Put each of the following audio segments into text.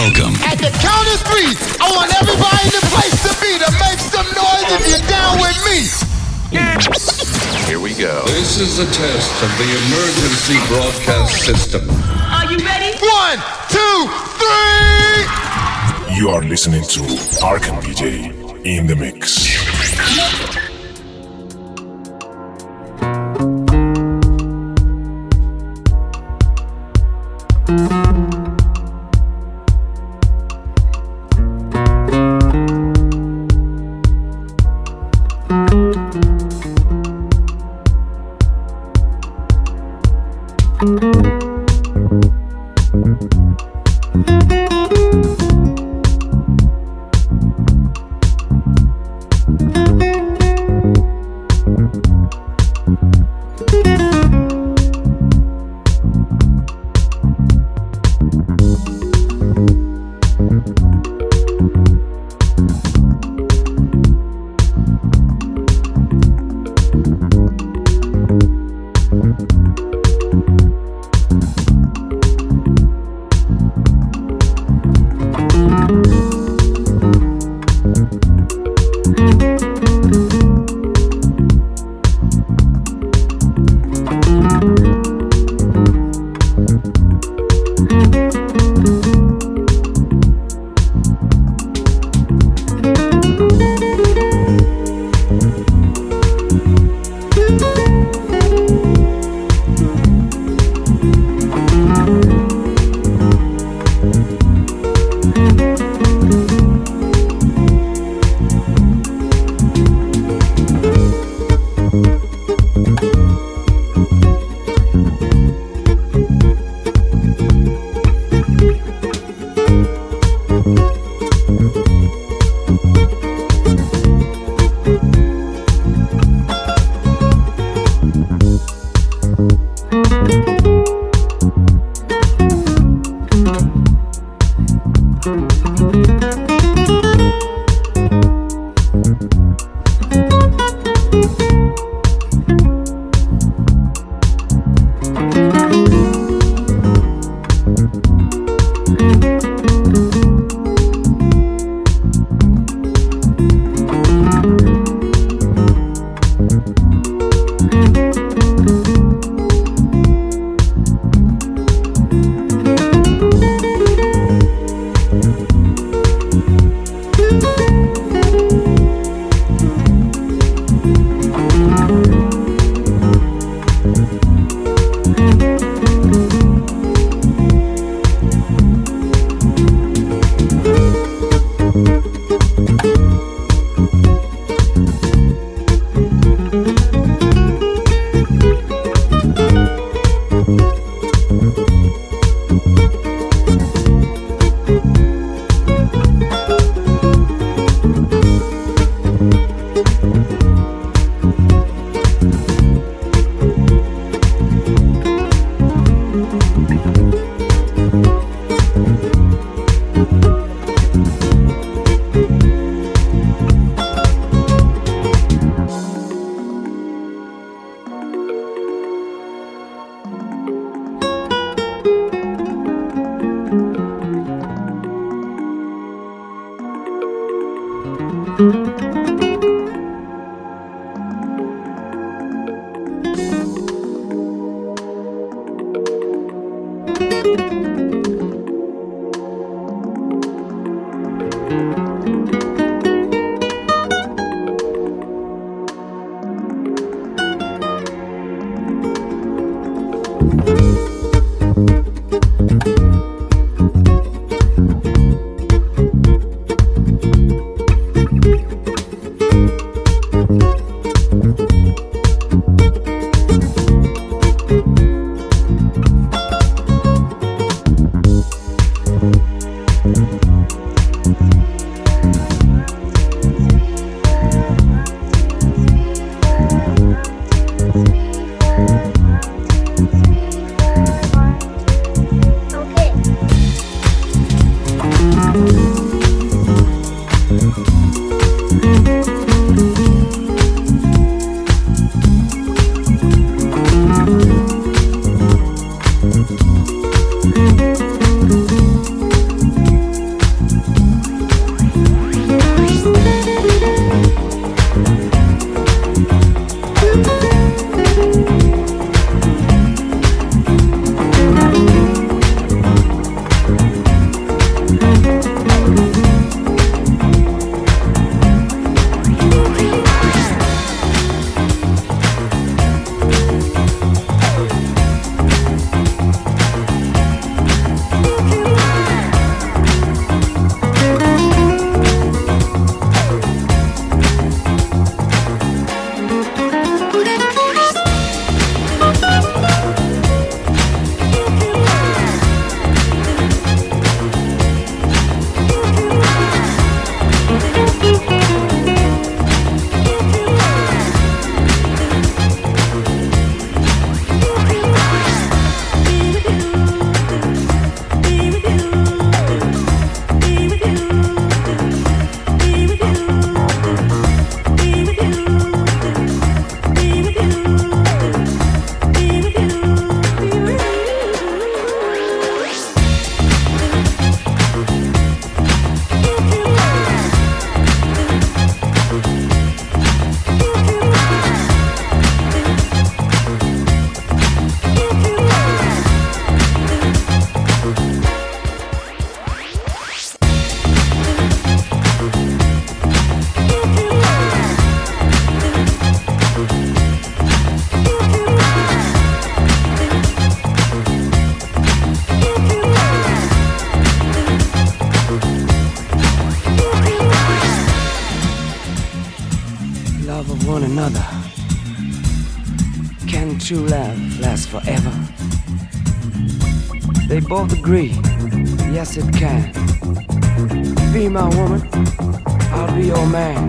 welcome. At the count of three, I want everybody in the place to be to make some noise if you're down with me. Here we go. This is a test of the emergency broadcast system. Are you ready? One, two, three! You are listening to Arkham PJ in the mix. In the mix. one another. Can true love last forever? They both agree, yes it can. Be my woman, I'll be your man.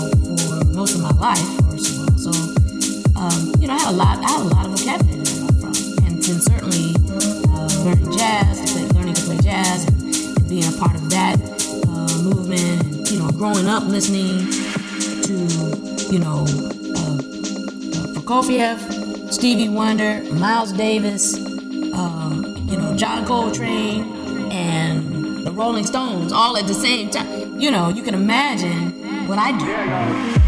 most of my life, first of all. So, um, you know, I had a lot, I had a lot of vocabulary to learn from, and, and certainly uh, learning jazz, learning to play jazz, and, and being a part of that uh, movement, and, you know, growing up listening to, you know, uh, uh, Prokofiev, Stevie Wonder, Miles Davis, um, you know, John Coltrane, and the Rolling Stones all at the same time. You know, you can imagine what I do.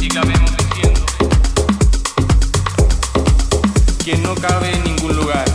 Y cabemos venciendo, quien no cabe en ningún lugar.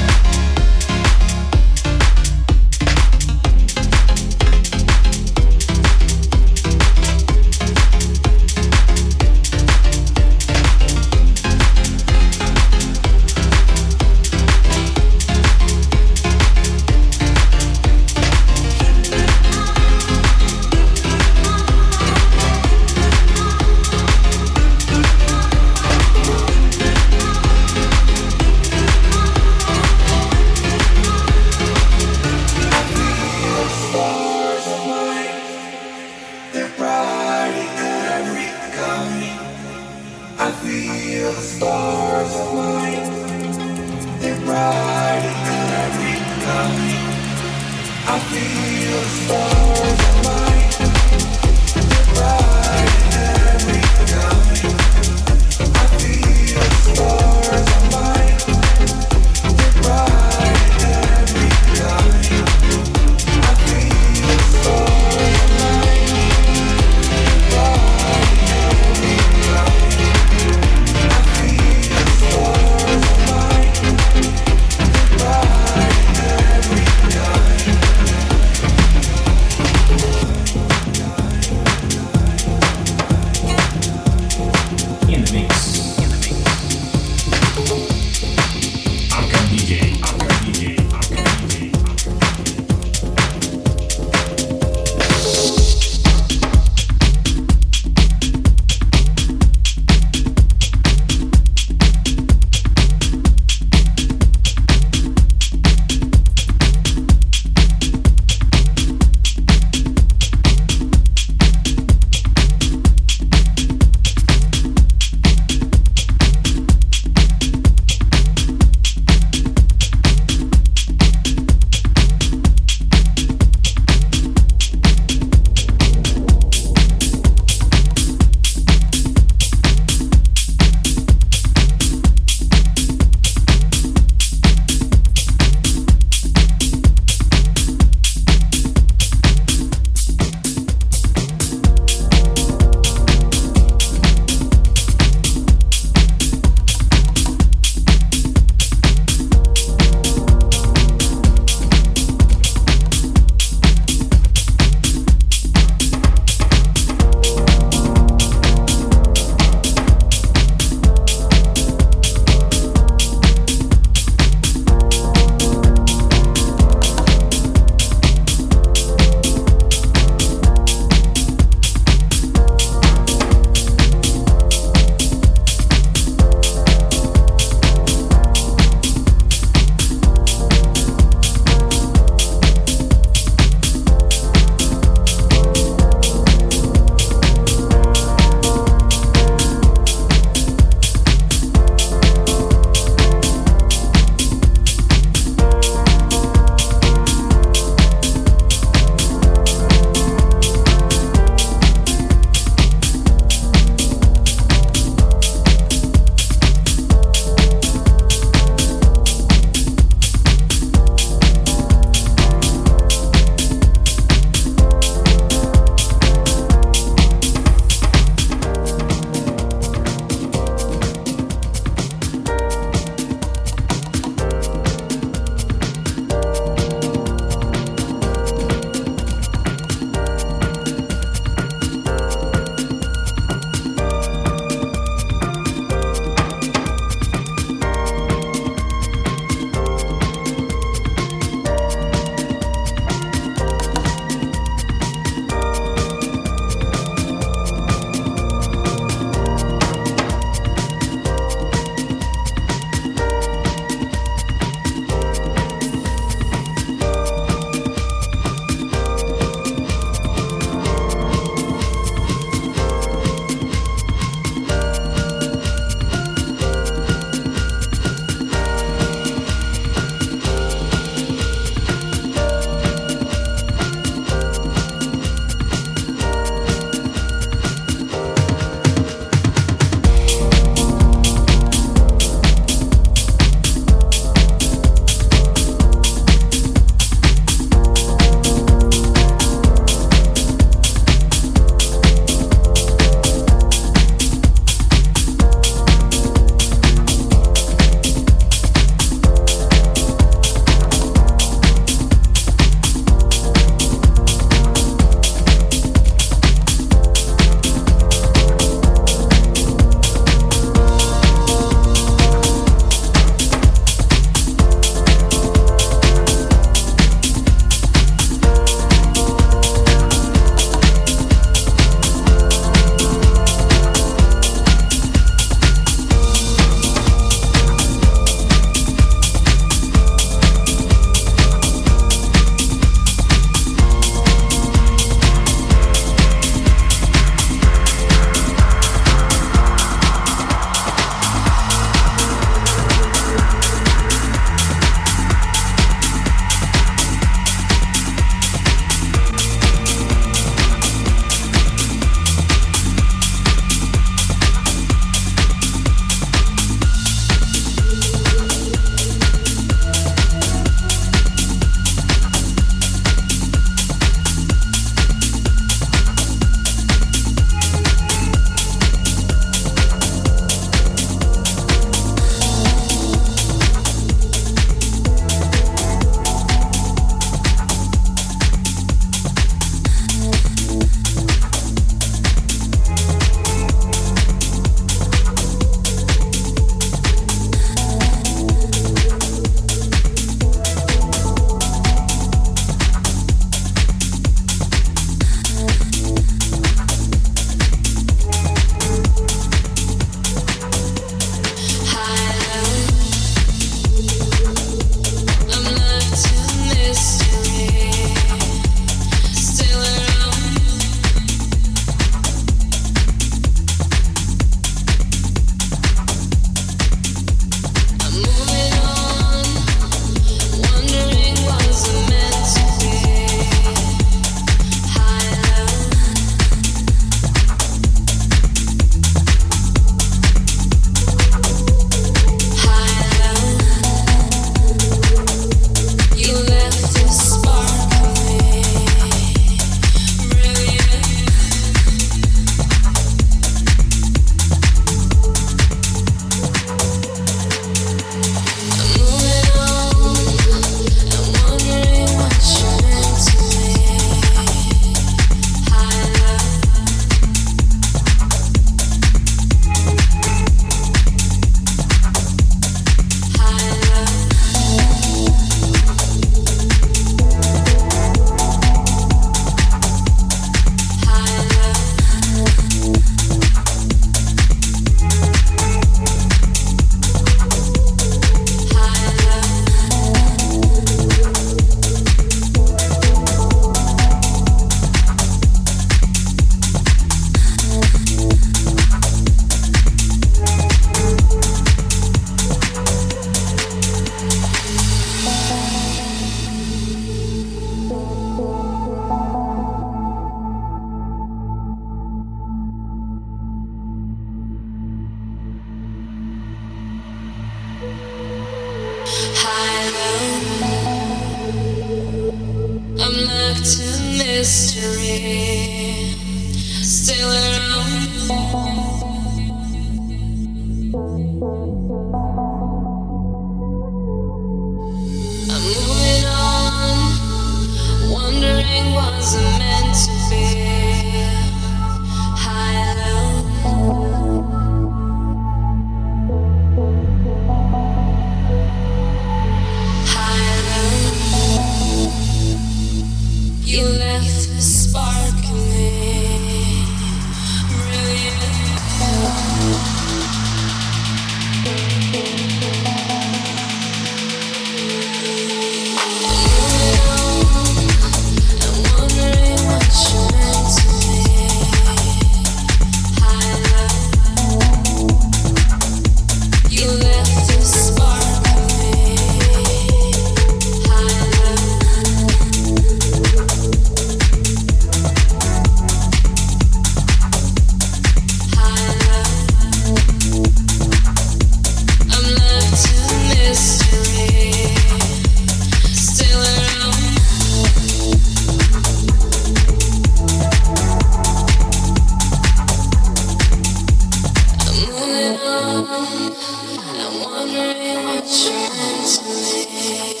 Emotions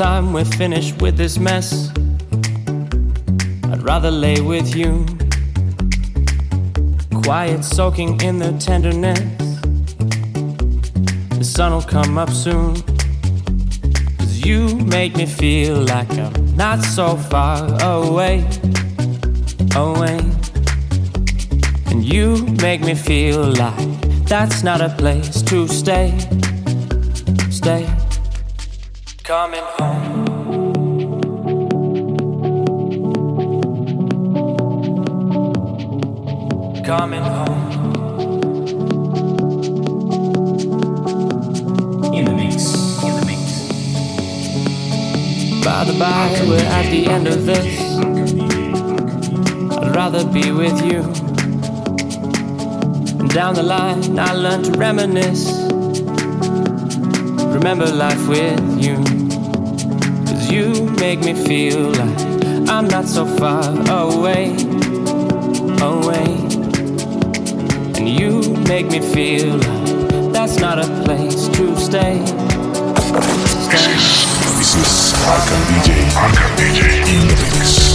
we're finished with this mess, I'd rather lay with you. Quiet, soaking in the tenderness. The sun will come up soon. Cause you make me feel like I'm not so far away, away. And you make me feel like that's not a place to stay the end of this. I'd rather be with you. Down the line, I learned to reminisce remember life with you. Cause you make me feel like I'm not so far away, away. And you make me feel like that's not a place to stay. stay. This is Arkham DJ. Arkham DJ in the mix.